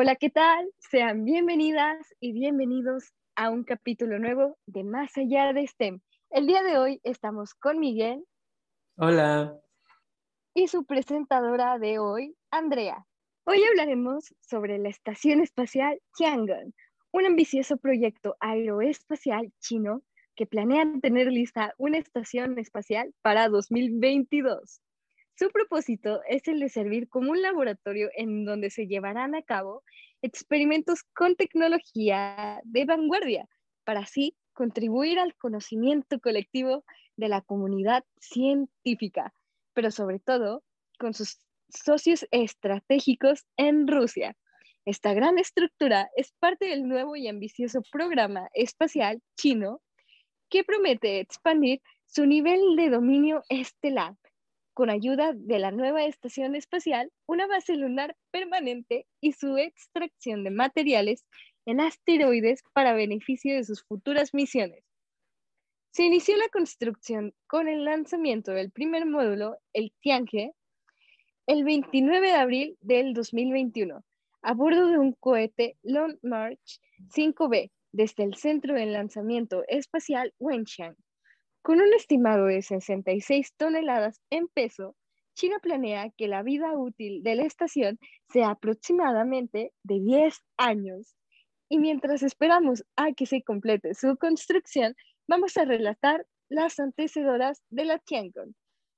Hola, ¿qué tal? Sean bienvenidas y bienvenidos a un capítulo nuevo de Más allá de STEM. El día de hoy estamos con Miguel. Hola. Y su presentadora de hoy, Andrea. Hoy hablaremos sobre la Estación Espacial Tiangong, un ambicioso proyecto aeroespacial chino que planea tener lista una estación espacial para 2022. Su propósito es el de servir como un laboratorio en donde se llevarán a cabo experimentos con tecnología de vanguardia para así contribuir al conocimiento colectivo de la comunidad científica, pero sobre todo con sus socios estratégicos en Rusia. Esta gran estructura es parte del nuevo y ambicioso programa espacial chino que promete expandir su nivel de dominio estelar con ayuda de la nueva estación espacial, una base lunar permanente y su extracción de materiales en asteroides para beneficio de sus futuras misiones. Se inició la construcción con el lanzamiento del primer módulo, el Tianhe, el 29 de abril del 2021, a bordo de un cohete Long March 5B desde el Centro de Lanzamiento Espacial Wenchang. Con un estimado de 66 toneladas en peso, China planea que la vida útil de la estación sea aproximadamente de 10 años. Y mientras esperamos a que se complete su construcción, vamos a relatar las antecedoras de la Tiangong,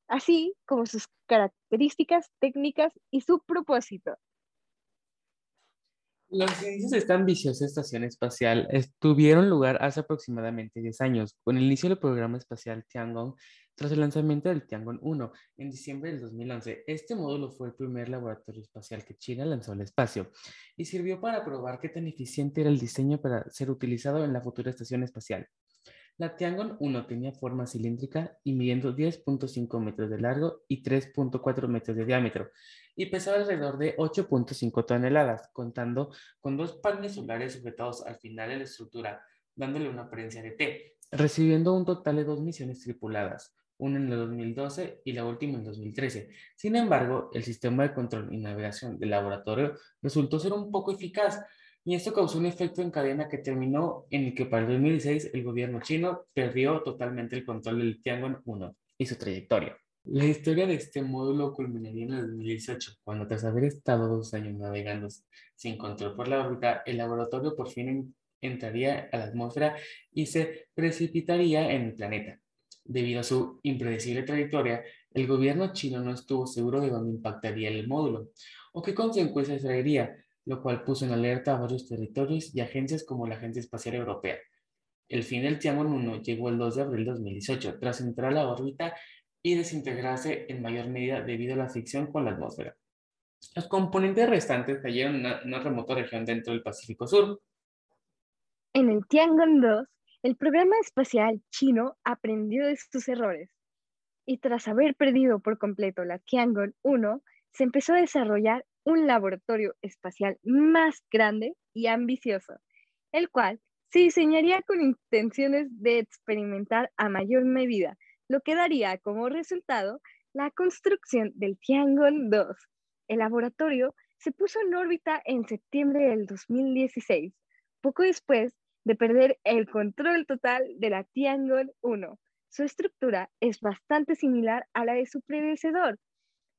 así como sus características técnicas y su propósito. Los inicios de esta ambiciosa estación espacial tuvieron lugar hace aproximadamente 10 años, con el inicio del programa espacial Tiangong, tras el lanzamiento del Tiangong 1 en diciembre del 2011. Este módulo fue el primer laboratorio espacial que China lanzó al espacio y sirvió para probar qué tan eficiente era el diseño para ser utilizado en la futura estación espacial. La Tiangong 1 tenía forma cilíndrica y midiendo 10.5 metros de largo y 3.4 metros de diámetro y pesaba alrededor de 8.5 toneladas, contando con dos paneles solares sujetados al final de la estructura, dándole una apariencia de T, recibiendo un total de dos misiones tripuladas, una en el 2012 y la última en 2013. Sin embargo, el sistema de control y navegación del laboratorio resultó ser un poco eficaz, y esto causó un efecto en cadena que terminó en el que para el 2016 el gobierno chino perdió totalmente el control del Tiangong 1 y su trayectoria. La historia de este módulo culminaría en el 2018, cuando tras haber estado dos años navegando sin control por la órbita, el laboratorio por fin entraría a la atmósfera y se precipitaría en el planeta. Debido a su impredecible trayectoria, el gobierno chino no estuvo seguro de dónde impactaría el módulo o qué consecuencias traería, lo cual puso en alerta a varios territorios y agencias como la Agencia Espacial Europea. El fin del Tiangong 1 llegó el 2 de abril de 2018, tras entrar a la órbita y desintegrarse en mayor medida debido a la fricción con la atmósfera. Los componentes restantes cayeron en una, remota región dentro del Pacífico Sur. En el Tiangong 2, el programa espacial chino aprendió de sus errores y tras haber perdido por completo la Tiangong 1, se empezó a desarrollar un laboratorio espacial más grande y ambicioso, el cual se diseñaría con intenciones de experimentar a mayor medida, lo que daría como resultado la construcción del Tiangong 2. El laboratorio se puso en órbita en septiembre del 2016, poco después de perder el control total de la Tiangong 1. Su estructura es bastante similar a la de su predecesor,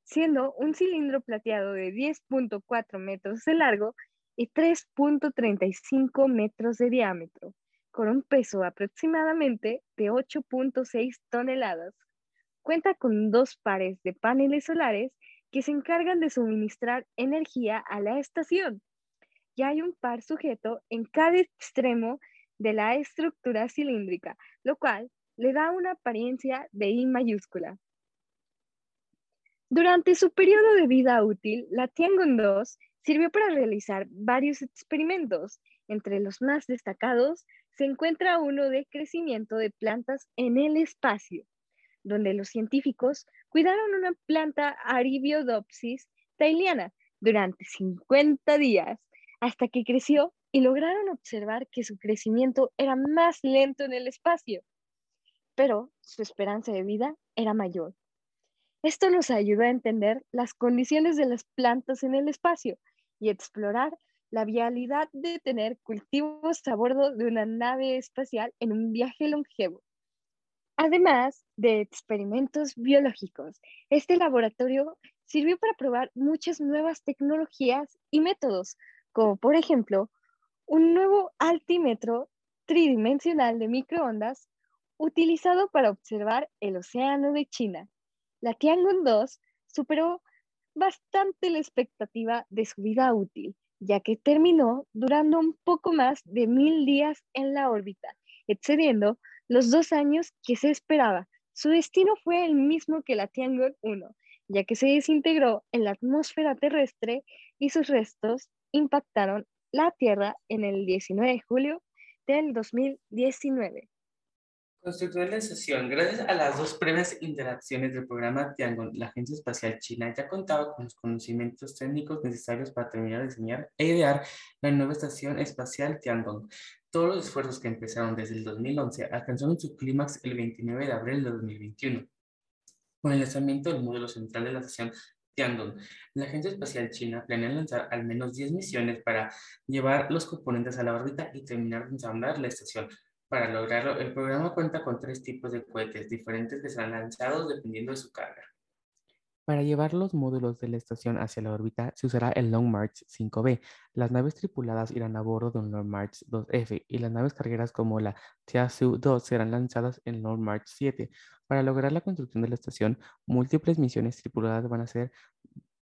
siendo un cilindro plateado de 10.4 metros de largo y 3.35 metros de diámetro, con un peso aproximadamente de 8.6 toneladas. Cuenta con dos pares de paneles solares que se encargan de suministrar energía a la estación. Y hay un par sujeto en cada extremo de la estructura cilíndrica, lo cual le da una apariencia de I mayúscula. Durante su periodo de vida útil, la Tiangong 2 sirvió para realizar varios experimentos. Entre los más destacados se encuentra uno de crecimiento de plantas en el espacio, donde los científicos cuidaron una planta Aribiodopsis thaliana durante 50 días hasta que creció y lograron observar que su crecimiento era más lento en el espacio, pero su esperanza de vida era mayor. Esto nos ayuda a entender las condiciones de las plantas en el espacio y explorar la vialidad de tener cultivos a bordo de una nave espacial en un viaje longevo. Además de experimentos biológicos, este laboratorio sirvió para probar muchas nuevas tecnologías y métodos, como por ejemplo un nuevo altímetro tridimensional de microondas utilizado para observar el océano de China. La Tiangong 2 superó bastante la expectativa de su vida útil, ya que terminó durando un poco más de mil días en la órbita, excediendo los dos años que se esperaba. Su destino fue el mismo que la Tiangong 1, ya que se desintegró en la atmósfera terrestre y sus restos impactaron la Tierra en el 19 de julio del 2019. Constructor de la estación, gracias a las dos previas interacciones del programa Tiangong, la Agencia Espacial China ya contaba con los conocimientos técnicos necesarios para terminar de diseñar e idear la nueva estación espacial Tiangong. Todos los esfuerzos que empezaron desde el 2011 alcanzaron su clímax el 29 de abril de 2021. Con el lanzamiento del módulo central de la estación Tiangong, la Agencia Espacial China planea lanzar al menos 10 misiones para llevar los componentes a la órbita y terminar de ensamblar la estación, para lograrlo, el programa cuenta con tres tipos de cohetes diferentes que serán lanzados dependiendo de su carga. Para llevar los módulos de la estación hacia la órbita, se usará el Long March 5B. Las naves tripuladas irán a bordo de Long March 2F y las naves cargueras como la Tiasu 2 serán lanzadas en Long March 7. Para lograr la construcción de la estación, múltiples misiones tripuladas van a ser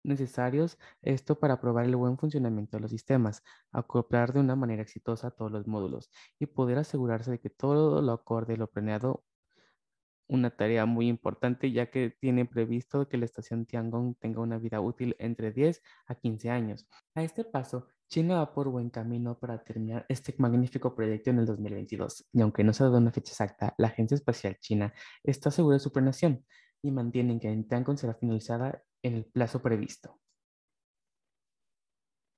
necesarios esto para probar el buen funcionamiento de los sistemas, acoplar de una manera exitosa todos los módulos y poder asegurarse de que todo lo acorde lo planeado una tarea muy importante ya que tiene previsto que la estación Tiangong tenga una vida útil entre 10 a 15 años. A este paso, China va por buen camino para terminar este magnífico proyecto en el 2022 y aunque no se ha dado una fecha exacta, la Agencia Espacial China está segura de su planeación y mantienen que Tiangong será finalizada en el plazo previsto.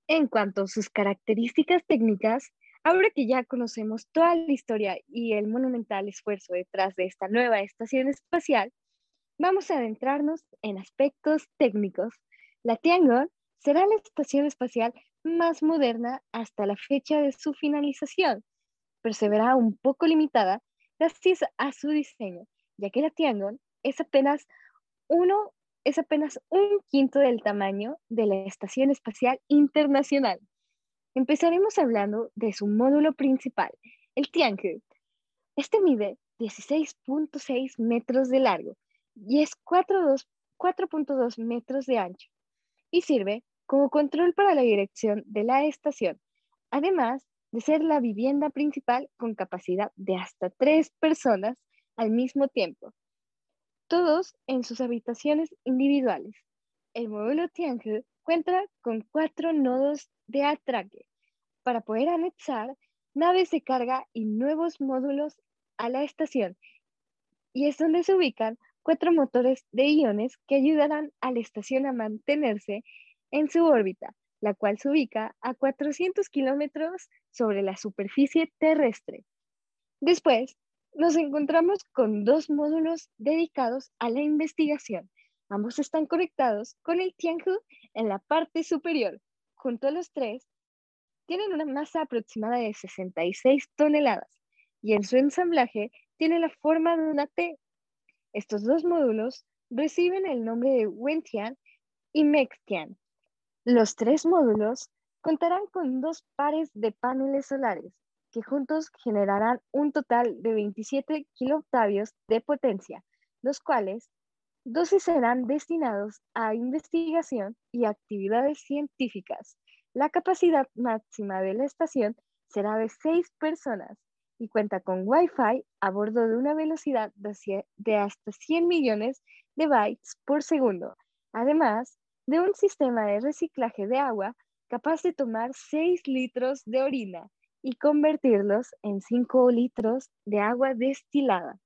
En cuanto a sus características técnicas, ahora que ya conocemos toda la historia y el monumental esfuerzo detrás de esta nueva estación espacial, vamos a adentrarnos en aspectos técnicos. La Tiangong será la estación espacial más moderna hasta la fecha de su finalización, pero se verá un poco limitada gracias a su diseño, ya que la Tiangong es apenas uno es apenas un quinto del tamaño de la Estación Espacial Internacional. Empezaremos hablando de su módulo principal, el Tianhe. Este mide 16.6 metros de largo y es 4.2 metros de ancho y sirve como control para la dirección de la estación, además de ser la vivienda principal con capacidad de hasta tres personas al mismo tiempo todos en sus habitaciones individuales. El módulo Tianhe cuenta con cuatro nodos de atraque para poder anexar naves de carga y nuevos módulos a la estación. Y es donde se ubican cuatro motores de iones que ayudarán a la estación a mantenerse en su órbita, la cual se ubica a 400 kilómetros sobre la superficie terrestre. Después, nos encontramos con dos módulos dedicados a la investigación. Ambos están conectados con el Tianhu en la parte superior. Junto a los tres, tienen una masa aproximada de 66 toneladas y en su ensamblaje tiene la forma de una T. Estos dos módulos reciben el nombre de Wentian y Mextian. Los tres módulos contarán con dos pares de paneles solares que juntos generarán un total de 27 kilooctavios de potencia, los cuales 12 serán destinados a investigación y actividades científicas. La capacidad máxima de la estación será de 6 personas y cuenta con Wi-Fi a bordo de una velocidad de hasta 100 millones de bytes por segundo, además de un sistema de reciclaje de agua capaz de tomar 6 litros de orina y convertirlos en 5 litros de agua destilada.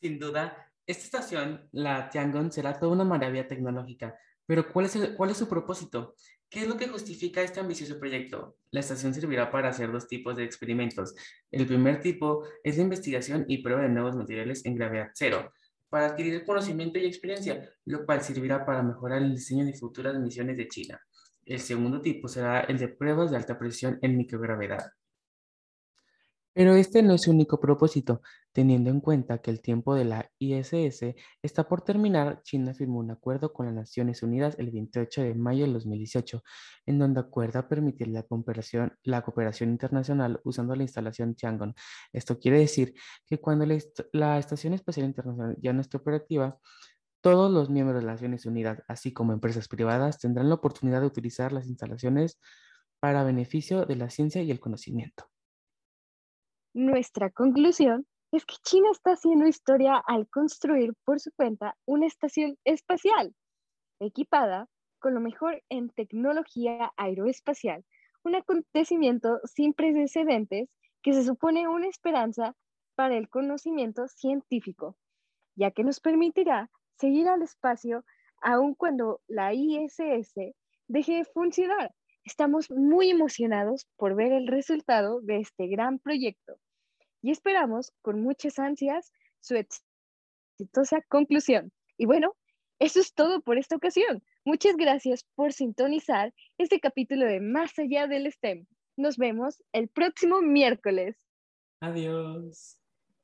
Sin duda, esta estación, la Tiangong, será toda una maravilla tecnológica, pero ¿cuál es, ¿cuál es su propósito? ¿Qué es lo que justifica este ambicioso proyecto? La estación servirá para hacer dos tipos de experimentos. El primer tipo es la investigación y prueba de nuevos materiales en gravedad cero, para adquirir conocimiento y experiencia, lo cual servirá para mejorar el diseño de futuras misiones de China. El segundo tipo será el de pruebas de alta presión en microgravedad. Pero este no es su único propósito, teniendo en cuenta que el tiempo de la ISS está por terminar, China firmó un acuerdo con las Naciones Unidas el 28 de mayo de 2018, en donde acuerda permitir la cooperación, internacional usando la instalación Tiangong. Esto quiere decir que cuando la, la Estación Espacial Internacional ya no esté operativa, todos los miembros de las Naciones Unidas, así como empresas privadas, tendrán la oportunidad de utilizar las instalaciones para beneficio de la ciencia y el conocimiento. Nuestra conclusión es que China está haciendo historia al construir por su cuenta una estación espacial equipada con lo mejor en tecnología aeroespacial, un acontecimiento sin precedentes que se supone una esperanza para el conocimiento científico, ya que nos permitirá seguir al espacio aun cuando la ISS deje de funcionar Estamos muy emocionados por ver el resultado de este gran proyecto y esperamos con muchas ansias su exitosa conclusión. Y bueno, eso es todo por esta ocasión. Muchas gracias por sintonizar este capítulo de Más allá del STEM. Nos vemos el próximo miércoles. Adiós.